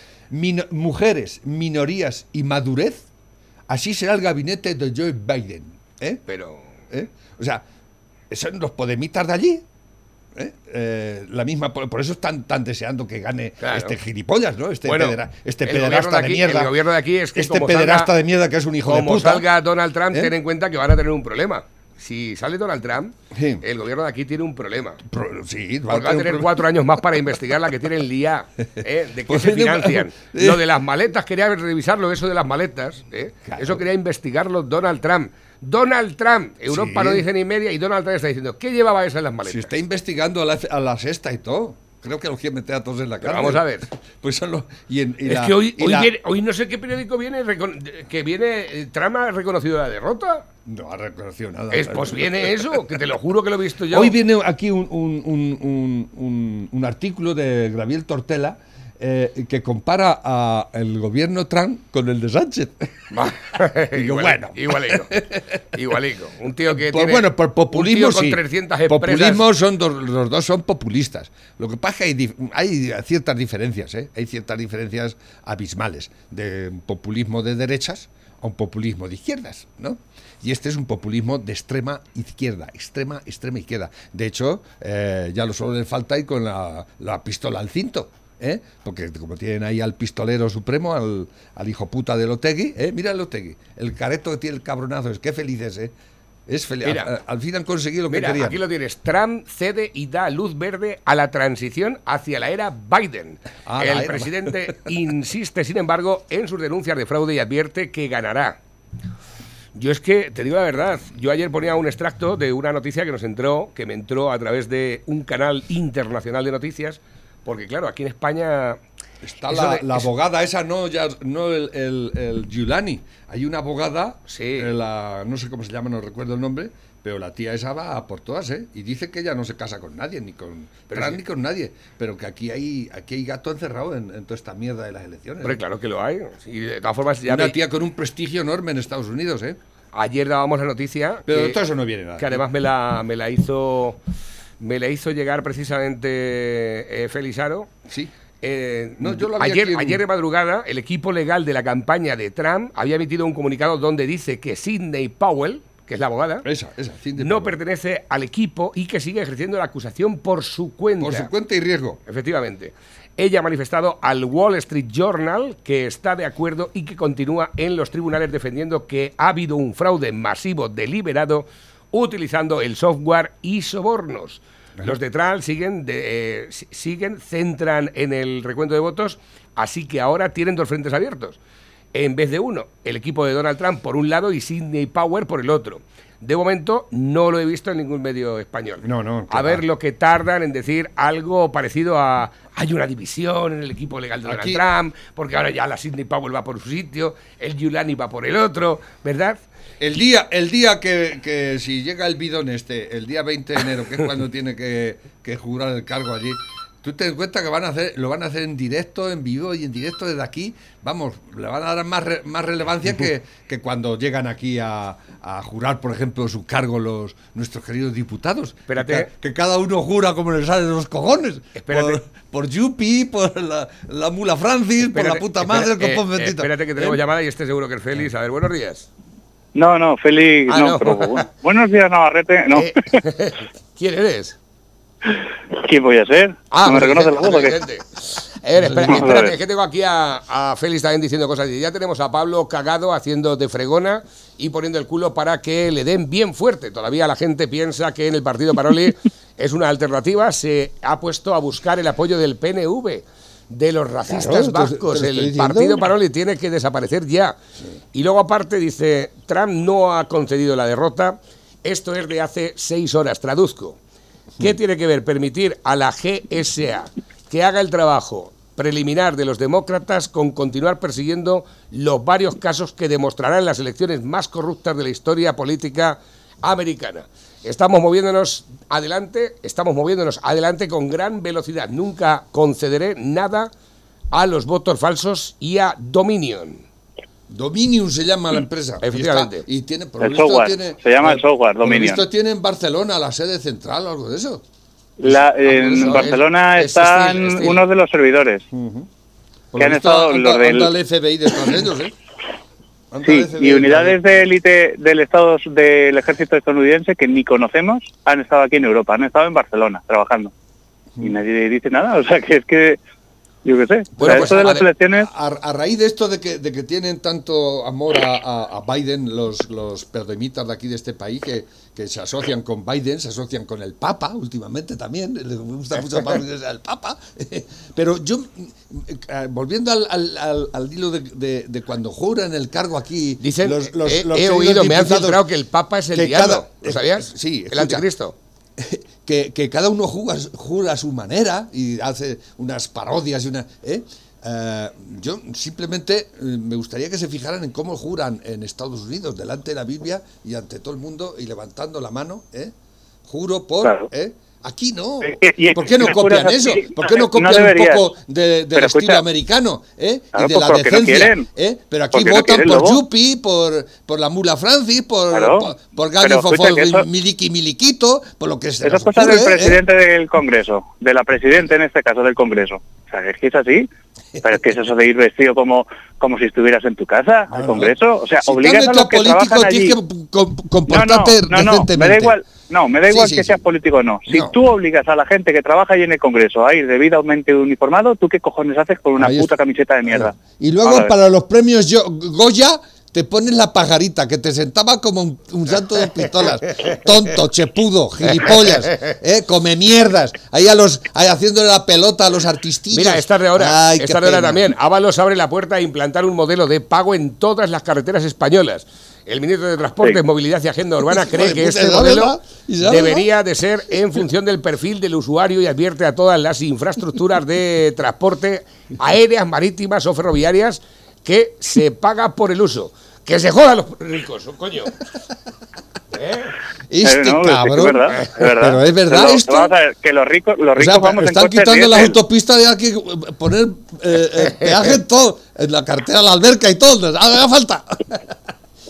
mujeres, minorías y madurez, así será el gabinete de Joe Biden. ¿eh? Pero. ¿eh? O sea, son los podemitas de allí. ¿eh? Eh, la misma, por, por eso están tan deseando que gane Claro. este gilipollas, ¿no? Este, Bueno, pedera- este pederasta de de, mierda. el gobierno de aquí es que este pederasta salga- de mierda que es un hijo de Como puta. salga Donald Trump, ¿Eh? ten en cuenta que van a tener un problema. Si sale Donald Trump, Sí. el gobierno de aquí tiene un problema. Pro- sí, Porque va a tener cuatro años más para investigar la que tiene el LIA. ¿eh? ¿De qué Pues se financian? Lo de las maletas, quería revisarlo, eso de las maletas. ¿eh? Claro. Eso quería investigarlo Donald Trump. Donald Trump, Europa Sí. no dice ni media, y Donald Trump está diciendo, ¿qué llevaba eso en las Si maletas? está investigando a la, a la sexta y todo. Creo que los quiere meter a todos en la cárcel. vamos a ver. Pues son los. Y en- y es la- que hoy, y hoy, la- viene- hoy no sé qué periódico viene que viene, eh, Trump ha reconocido la derrota. No ha reconocido nada. Es, pues viene eso, que te lo juro que lo he visto yo. Hoy viene aquí un, un- un- un- un- un artículo de Gabriel Tortela eh, que compara a el gobierno Trump con el de Sánchez. Digo, Igual- bueno. Igualico. Igualico. Un tío que Pues tiene. bueno, por populismo un tío con sí. 300 empresas. Populismo son dos, los dos son populistas. Lo que pasa es que hay, hay ciertas diferencias, ¿eh? Hay ciertas diferencias abismales de populismo de derechas a un populismo de izquierdas, ¿no? Y este es un populismo de extrema izquierda, extrema, extrema izquierda. De hecho, eh, ya lo solo le falta ir con la, la pistola al cinto. ¿Eh? Porque como tienen ahí al pistolero supremo, al, al hijo puta del Otegui, ¿eh? mira el Otegui, el careto que tiene el cabronazo, es que feliz es, ¿eh? Es feliz. Mira. al, al fin han conseguido lo que Mira, querían. aquí lo tienes. Trump cede y da luz verde a la transición hacia la era Biden. Ah, el era. presidente insiste, sin embargo, en sus denuncias de fraude y advierte que ganará. Yo es que, te digo la verdad, yo ayer ponía un extracto de una noticia que nos entró, que me entró a través de un canal internacional de noticias, porque claro, aquí en España... Está la, de- la eso- abogada esa, no, ya, no el, el, el Giuliani. Hay una abogada, eh, la, no sé cómo se llama, no recuerdo el nombre, pero la tía esa va a por todas, ¿eh? Y dice que ella no se casa con nadie, ni con Pero Trump sí. ni con nadie. Pero que aquí hay, aquí hay gato encerrado en, en toda esta mierda de las elecciones. Hombre, ¿eh? claro que lo hay. Y de todas formas, ya Una tía con un prestigio enorme en Estados Unidos, ¿eh? Ayer dábamos la noticia. Pero que- todo eso no viene nada. Que además me la, me la hizo. Me la hizo llegar precisamente eh, Felizaro. Sí. No, yo lo había ayer, en- ayer de madrugada, el equipo legal de la campaña de Trump había emitido un comunicado donde dice que Sidney Powell, que es la abogada, esa, esa, Sidney no pertenece al equipo y que sigue ejerciendo la acusación por su cuenta. Por su cuenta y riesgo. Efectivamente. Ella ha manifestado al Wall Street Journal que está de acuerdo y que continúa en los tribunales defendiendo que ha habido un fraude masivo deliberado utilizando el software y sobornos. Los de Trump siguen, de- eh, si- siguen, centran en el recuento de votos, así que ahora tienen dos frentes abiertos. En vez de uno, el equipo de Donald Trump por un lado y Sidney Power por el otro. De momento no lo he visto en ningún medio español. No, no. A ver lo que tardan en decir algo parecido a hay una división en el equipo legal de Donald Aquí- Trump, porque ahora ya la Sidney Powell va por su sitio, el Giuliani va por el otro, ¿verdad? El día, el día que, que si llega el bidón este, el día 20 de enero, que es cuando tiene que, que jurar el cargo allí, tú te das cuenta que van a hacer, lo van a hacer en directo, en vivo y en directo desde aquí. Vamos, le van a dar más, re- más relevancia que, que cuando llegan aquí a, a jurar, por ejemplo, su cargo los nuestros queridos diputados. Espérate. Que, que cada uno jura como le sale de los cojones. Espérate. Por, por Yupi, por la, la mula Francis, por la Espérate, puta madre, el eh, eh, espérate que tenemos ¿Eh? llamada y este seguro que es Félix. A ver, buenos días. No, no, Félix, Ah, no, no. pero bu- buenos días, Navarrete. No. Eh, ¿Quién eres? ¿Quién voy a ser? ¿No me reconoces la voz o qué? a espérate, ver. que tengo aquí a, a Félix también diciendo cosas. Y Ya tenemos a Pablo cagado haciendo de fregona y poniendo el culo para que le den bien fuerte. Todavía la gente piensa que en el partido Paroli es una alternativa. Se ha puesto a buscar el apoyo del PNV, de los racistas Claro, te- te lo vascos. El partido Paroli tiene que desaparecer ya. Y luego aparte dice, Trump no ha concedido la derrota. Esto es de hace seis horas. Traduzco. ¿Qué tiene que ver permitir a la GSA que haga el trabajo preliminar de los demócratas con continuar persiguiendo los varios casos que demostrarán las elecciones más corruptas de la historia política americana? Estamos moviéndonos adelante, estamos moviéndonos adelante con gran velocidad. Nunca concederé nada a los votos falsos y a Dominion. Dominion se llama la empresa. Y Efectivamente. está- Y, tiene, por El visto software, tiene, se llama el software, Dominion. visto tiene en Barcelona la sede central o algo de eso. La- en eso, Barcelona es- es están Steel. unos de los servidores. Por que lo han visto estado anda- los del... anda el FBI detrás de ellos, ¿eh? Sí, y unidades de élite del Estado del ejército estadounidense que ni conocemos han estado aquí en Europa, han estado en Barcelona trabajando. Y nadie dice nada, o sea que es que, yo qué sé, o Bueno, sea, pues, esto de a las ver, elecciones... A, a raíz de esto de que, de que tienen tanto amor a, a- a Biden los, los perdemitas de aquí de este país que, que se asocian con Biden, se asocian con el Papa últimamente también, les gusta mucho el Papa. Pero yo, eh, volviendo al, al- al- al hilo de, de- de cuando juran el cargo aquí, Dicen, los, los- he, los he queridos oído, me han filtrado que el Papa es el diablo. ¿Lo sabías? Sí, el escucha, anticristo. que, que cada uno jura, jura a su manera y hace unas parodias y una... ¿eh? Eh, yo simplemente eh, me gustaría que se fijaran en cómo juran en Estados Unidos, delante de la Biblia y ante todo el mundo y levantando la mano, ¿eh? Juro por... Claro. ¿eh? Aquí no. ¿Por qué no copian eso? ¿Por qué no no copian un deberías. poco de- del Pero estilo escucha. americano? ¿eh? Claro, y de pues la porque no decencia. quieren. ¿eh? Pero aquí no votan quieren, por. Yupi, por, por la mula Francis, por, Claro. por, por Gallo eso- Miliki Miliquito, por lo que se Eso es cosa del ¿eh? presidente del Congreso, de la presidenta en este caso del Congreso. O sea, es que es así. Pero es que es eso de ir vestido como, como si estuvieras en tu casa, al Congreso. O sea, Si obligas a los que político, trabajan allí... tienes que com- No, no, comportarte no, no, me da igual, no, me da igual sí, que sí. seas político o no. Si No. tú obligas a la gente que trabaja ahí en el Congreso a ir debidamente uniformado, ¿tú qué cojones haces con una Ahí puta está. camiseta de mierda? Y luego para los premios Yo- Goya, te pones la pajarita, que te sentaba como un, un santo de pistolas. Tonto, chepudo, gilipollas, ¿eh? come mierdas. Ahí, a los, ahí haciéndole la pelota a los artistillos. Mira, esta de ahora, esta de ahora también. Ábalos abre la puerta a implantar un modelo de pago en todas las carreteras españolas. El ministro de Transportes, Sí. Movilidad y Agenda Urbana cree que este ¿y sabe, modelo debería de ser en función del perfil del usuario y advierte a todas las infraestructuras de transporte aéreas, marítimas o ferroviarias que se paga por el uso. Que se jodan los ricos, coño. ¿Eh? Este Eh, no, cabrón. Es verdad, es verdad. Pero es verdad Pero, esto. vamos a ver, que los ricos, los O ricos sea, vamos en están coches quitando las autopistas de aquí, poner eh, eh, peaje en todo, en la cartera, la alberca y todo. Haga falta.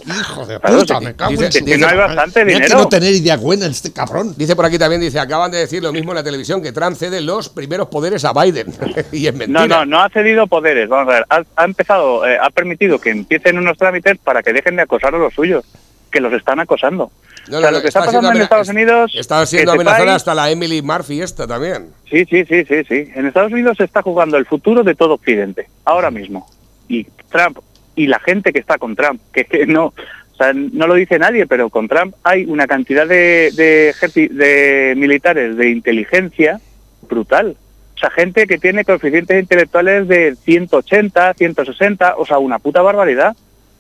Hijo de Claro, puta, sí, me cago dice- en su que no hay bastante que dinero. no tener idea buena en este cabrón. Dice por aquí también, dice, acaban de decir lo mismo en la televisión, que Trump cede los primeros poderes a Biden. y es mentira. No, no, no ha cedido poderes. Vamos a ver, ha, ha empezado, eh, ha permitido que empiecen unos trámites para que dejen de acosar a los suyos, que los están acosando. No, o sea, no, lo que está, está pasando en Estados Unidos. Está siendo sepáis- amenazada hasta la Emily Murphy esta también. Sí, sí, sí, sí, sí. En Estados Unidos se está jugando el futuro de todo Occidente, ahora mismo. Y Trump y la gente que está con Trump, que, que no, o sea, no lo dice nadie, pero con Trump hay una cantidad de, de, de militares de inteligencia brutal. O sea, gente que tiene coeficientes intelectuales de 180, 160, o sea, una puta barbaridad.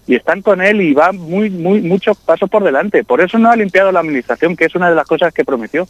Y están con él y van muy, muy, muchos pasos por delante. Por eso no ha limpiado la administración, que es una de las cosas que prometió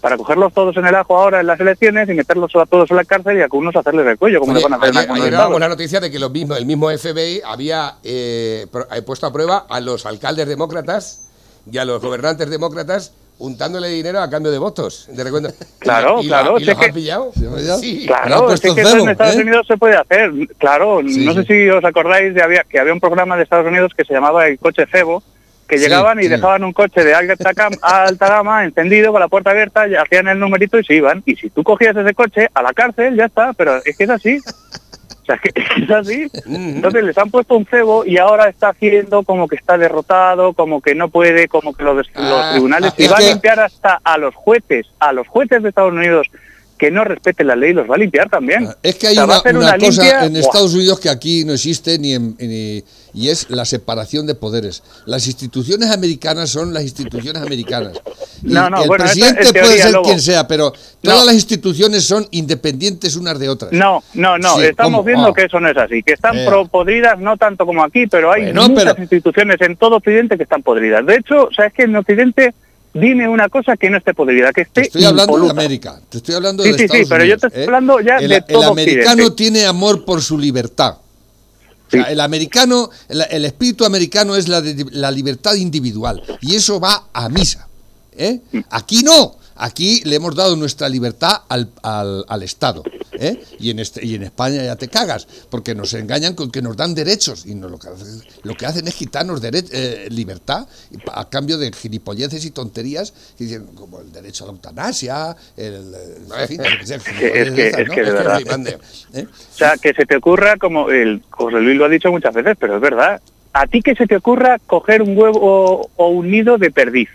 para cogerlos todos en el ajo ahora en las elecciones y meterlos a todos en la cárcel y a algunos hacerles el cuello, como Oye, le van a hacer ayer, ayer la noticia de que lo mismo, el mismo FBI había eh, pro- eh, puesto a prueba a los alcaldes demócratas y a los gobernantes demócratas untándole dinero a cambio de votos. De recuerdo. Claro, y, claro, ¿Y los han pillado? Sí. Claro, es que eso en Estados Unidos se puede hacer. Claro, Sí, no sí. sé si os acordáis de había, que había un programa de Estados Unidos que se llamaba el coche cebo, que Sí, llegaban y dejaban un coche de alta, alta gama encendido con la puerta abierta, y hacían el numerito y se iban. Y si tú cogías ese coche a la cárcel, ya está, pero es que es así. O sea, es que es así. Entonces les han puesto un cebo y ahora está haciendo como que está derrotado, como que no puede, como que los, los Ah, tribunales ah, y es va que- a limpiar hasta a los jueces, a los jueces de Estados Unidos que no respeten la ley, los va a limpiar también. Es que hay una, cosa limpia, en ¡buah! Estados Unidos que aquí no existe ni, en- ni- y es la separación de poderes. Las instituciones americanas son las instituciones americanas. Y No, no, el bueno, presidente es puede ser Lobo. quien sea, pero No. todas las instituciones son independientes unas de otras. No, no, no, Sí, estamos ¿cómo? viendo Ah. que eso no es así, que están Eh. podridas no tanto como aquí, pero hay Bueno, muchas pero- instituciones en todo Occidente que están podridas. De hecho, sabes que en Occidente dime una cosa que no esté podrida, que esté Te estoy hablando de. América, te estoy hablando Sí, de sí, sí, Estados pero yo te estoy ¿eh? hablando ya el, de el todo americano Occidente. tiene amor por su libertad. O sea, el americano, el, el espíritu americano es la, de- la libertad individual y eso va a misa. ¿eh? Aquí no. Aquí le hemos dado nuestra libertad al, al- al Estado. ¿eh? Y, en este, y en España ya te cagas, porque nos engañan con que nos dan derechos. Y no, lo, que hacen, lo que hacen es quitarnos dere- eh, libertad a cambio de gilipolleces y tonterías, que dicen, como el derecho a la eutanasia, el, en fin, Es que, es que, esas, es ¿no? que de verdad. ¿Eh? O sea, que se te ocurra, como el José Luis lo ha dicho muchas veces, pero es verdad. A ti que se te ocurra coger un huevo o, o un nido de perdiz,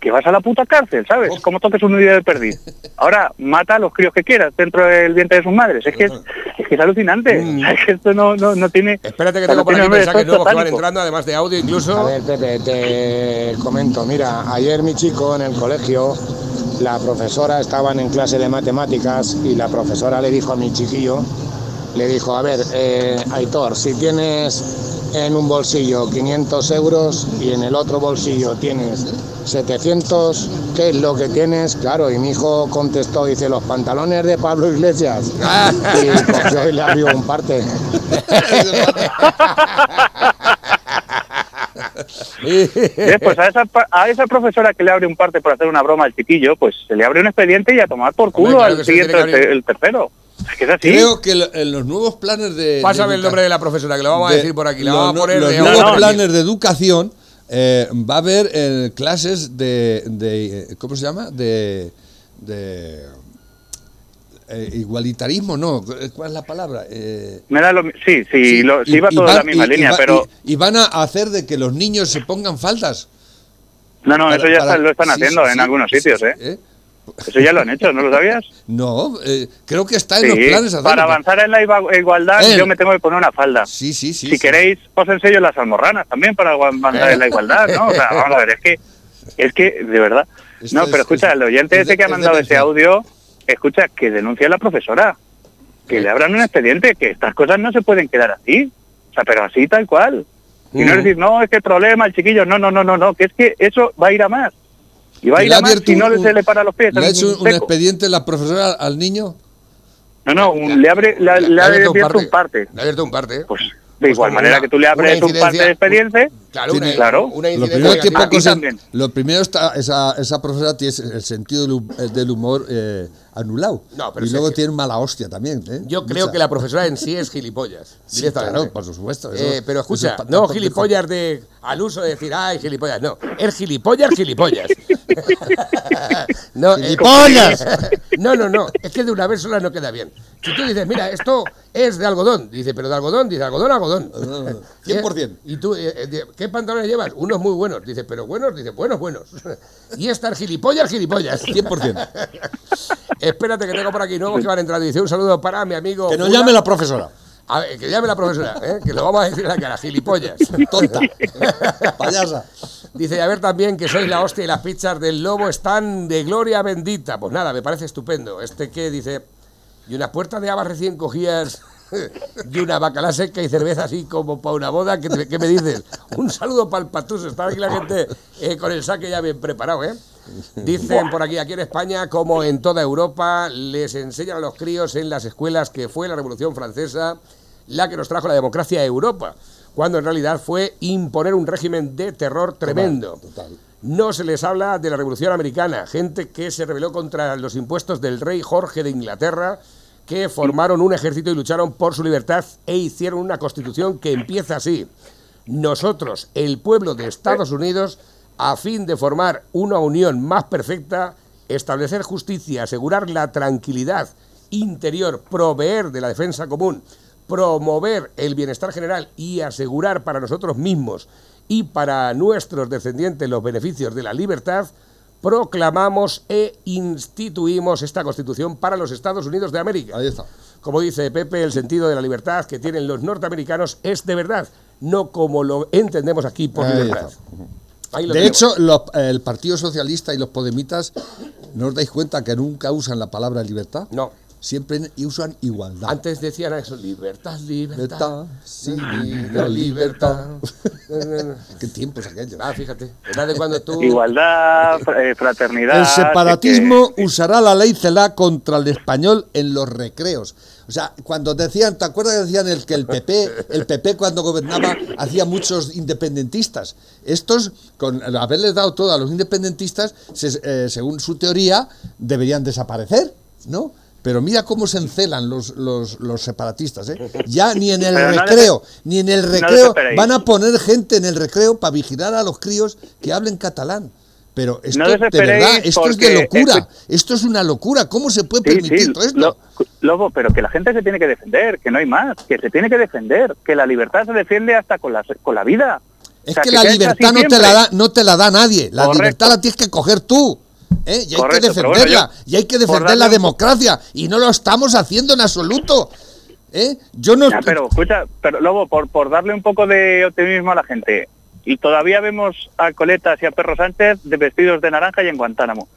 que vas a la puta cárcel, ¿sabes? Como toques un nido de perdiz. Ahora, mata a los críos que quieras dentro del vientre de sus madres. Es que es, es, que es alucinante. O sea, es que esto no, no, no tiene... Espérate que tengo por aquí mensajes nuevos que van entrando, además de audio incluso. A ver, Pepe, te comento. Mira, ayer mi chico en el colegio, la profesora estaban en clase de matemáticas y la profesora le dijo a mi chiquillo, le dijo, a ver, eh, Aitor, si tienes en un bolsillo 500 euros y en el otro bolsillo tienes 700, ¿qué es lo que tienes? Claro, y mi hijo contestó, dice, los pantalones de Pablo Iglesias. Y cogió y le abrió un parte. ¿Ves? Pues a esa, pa- a esa profesora que le abre un parte por hacer una broma al chiquillo, pues se le abre un expediente y a tomar por Hombre, culo claro al siguiente, el tercero. Es así. Creo que lo- en los nuevos planes de... Pásame de el nombre de la profesora, que lo vamos a de- decir por aquí. La los vamos a poner los de nuevos orden. planes de educación eh, va a haber eh, clases de, de, eh, ¿cómo se llama? De, de eh, igualitarismo, no, ¿cuál es la palabra? Eh, Me da lo sí, sí, sí, lo- sí y- iba y todo en la misma y- y línea, va- pero y, y van a hacer de que los niños se pongan faldas. no, no, para- eso ya para- lo están sí, haciendo sí, en sí, algunos sí, sitios, sí, ¿eh? Eso ya lo han hecho, ¿no lo sabías? No, eh, creo que está en los planes hacerlo. para avanzar en la igualdad Eh. yo me tengo que poner una falda. Sí, sí, sí. si queréis, os enseño las almorranas también para avanzar en la igualdad, ¿no? O sea, vamos a ver, es que, es que, de verdad. Esto No, es- pero escucha, es- el oyente es ese de- que ha es mandado ese audio, escucha, que denuncia a la profesora. Que le abran un expediente, que estas cosas no se pueden quedar así. O sea, pero así tal cual. Y no Mm. es decir, no, es que el problema, el chiquillo, no, no, no, no, no, que es que eso va a ir a más. Y va a ¿Y ir a más si no un- se le para los pies. ¿Le ha hecho un, expediente la profesora al niño? No, no, un- le, abre, le, le ha abierto un parte. Le ha abierto un parte. Pues de igual como manera que tú le abres un parte de expediente, Claro, una, claro. una Lo incidencia primero, que poco lo primero está, esa, esa profesora tiene el sentido del, del humor eh, anulado. No, pero y luego tiene mala hostia también. ¿eh? Yo creo Mucha. que la profesora en sí es gilipollas. Sí, claro, por supuesto. eso- Eh, pero escucha, es no gilipollas de al uso de decir, ay, gilipollas, no, es gilipollas, gilipollas. no, eh, ¡Gilipollas! no, no, no, es que de una vez sola no queda bien. Si tú dices, mira, esto es de algodón, dice, pero de algodón, dice, algodón, algodón. 100%. ¿Y tú, eh, eh, qué pantalones llevas? Unos muy buenos, dice, pero buenos, dice, buenos, buenos. y estas gilipollas, gilipollas. 100%. Espérate que tengo por aquí nuevos que van entrando. Dice un saludo para mi amigo. Que nos Gula. llame la profesora. A ver, que llame la profesora, ¿eh? que lo vamos a decir en la cara, gilipollas. Tonta. Payasa. Dice, y a ver también que sois la hostia y las pizzas del lobo están de gloria bendita. Pues nada, me parece estupendo. Este que dice, y unas puertas de habas recién cogidas y una bacalá seca y cerveza así como para una boda, ¿qué, te- qué me dices? Un saludo para el patus, está aquí la gente eh, con el saque ya bien preparado, ¿eh? Dicen por aquí, aquí en España, como en toda Europa, les enseñan a los críos en las escuelas que fue la Revolución Francesa la que nos trajo la democracia a Europa, cuando en realidad fue imponer un régimen de terror tremendo. No se les habla de la Revolución Americana, gente que se rebeló contra los impuestos del rey Jorge de Inglaterra, que formaron un ejército y lucharon por su libertad e hicieron una constitución que empieza así. Nosotros, el pueblo de Estados Unidos, a fin de formar una unión más perfecta, establecer justicia, asegurar la tranquilidad interior, proveer de la defensa común, promover el bienestar general y asegurar para nosotros mismos y para nuestros descendientes los beneficios de la libertad, proclamamos e instituimos esta Constitución para los Estados Unidos de América. Ahí está. Como dice Pepe, el sentido de la libertad que tienen los norteamericanos es de verdad, no como lo entendemos aquí por Ahí libertad. está. Ahí lo De tenemos. hecho, los- el Partido Socialista y los Podemitas, ¿no os dais cuenta que nunca usan la palabra libertad? No. Siempre usan igualdad. Antes decían eso, libertad, libertad. Libertad, sí, la libertad. Qué tiempos aquellos. Ah, fíjate, era de cuando tú... Igualdad, eh, fraternidad. El separatismo que- usará la ley CELA contra el español en los recreos. O sea, cuando decían, ¿te acuerdas que decían el que el PP, el PP cuando gobernaba hacía muchos independentistas? Estos, con haberles dado todo a los independentistas, se- eh, según su teoría, deberían desaparecer, ¿no? Pero mira cómo se encelan los, los, los separatistas, ¿eh? Ya ni en el no recreo, ni en el no recreo van a poner gente en el recreo para vigilar a los críos que hablen catalán. Pero esto, de desesperéis verdad, esto es de locura. Esto es una locura. ¿Cómo se puede permitir sí, todo esto? lo- Lobo, pero que la gente se tiene que defender, que no hay más, que se tiene que defender, que la libertad se defiende hasta con la, con la vida. es O sea, que la libertad no te la, da, no te la da nadie. La Correcto. libertad la tienes que coger tú. ¿Eh? Y hay Correcto, que bueno, defenderla. yo- y hay que defender la democracia. Y no lo estamos haciendo en absoluto. ¿eh? Yo no. Ya, pero escucha, pero Lobo, por, por darle un poco de optimismo a la gente, y todavía vemos a Coletas y a Perro Sánchez de vestidos de naranja y en Guantánamo,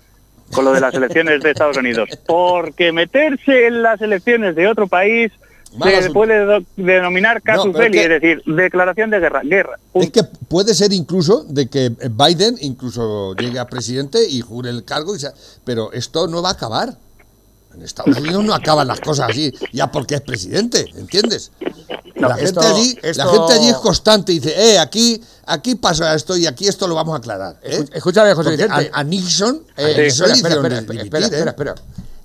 con lo de las elecciones de Estados Unidos. Porque meterse en las elecciones de otro país se puede denominar casus No, belli, que- es decir, declaración de guerra. guerra. Es que puede ser incluso de que Biden incluso llegue a presidente y jure el cargo, y sea- pero esto no va a acabar. En Estados Unidos no acaban las cosas así, ya porque es presidente, ¿entiendes? No, la, esto- gente allí, esto- la gente allí es constante y dice, eh, aquí, aquí pasa esto y aquí esto lo vamos a aclarar. ¿eh? Escúchame, José Porque Vicente. A, a Nixon, a Eh, Nixon espera, espera, espera, dimitir, espera, espera, ¿eh? espera.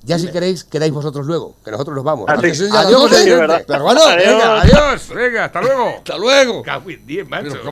Ya si queréis, quedáis vosotros luego, que nosotros nos vamos. Ah, sí. Eso ya Adiós, bueno, Adiós. Venga, adiós. Venga, hasta luego. hasta luego. Cago en diez, macho.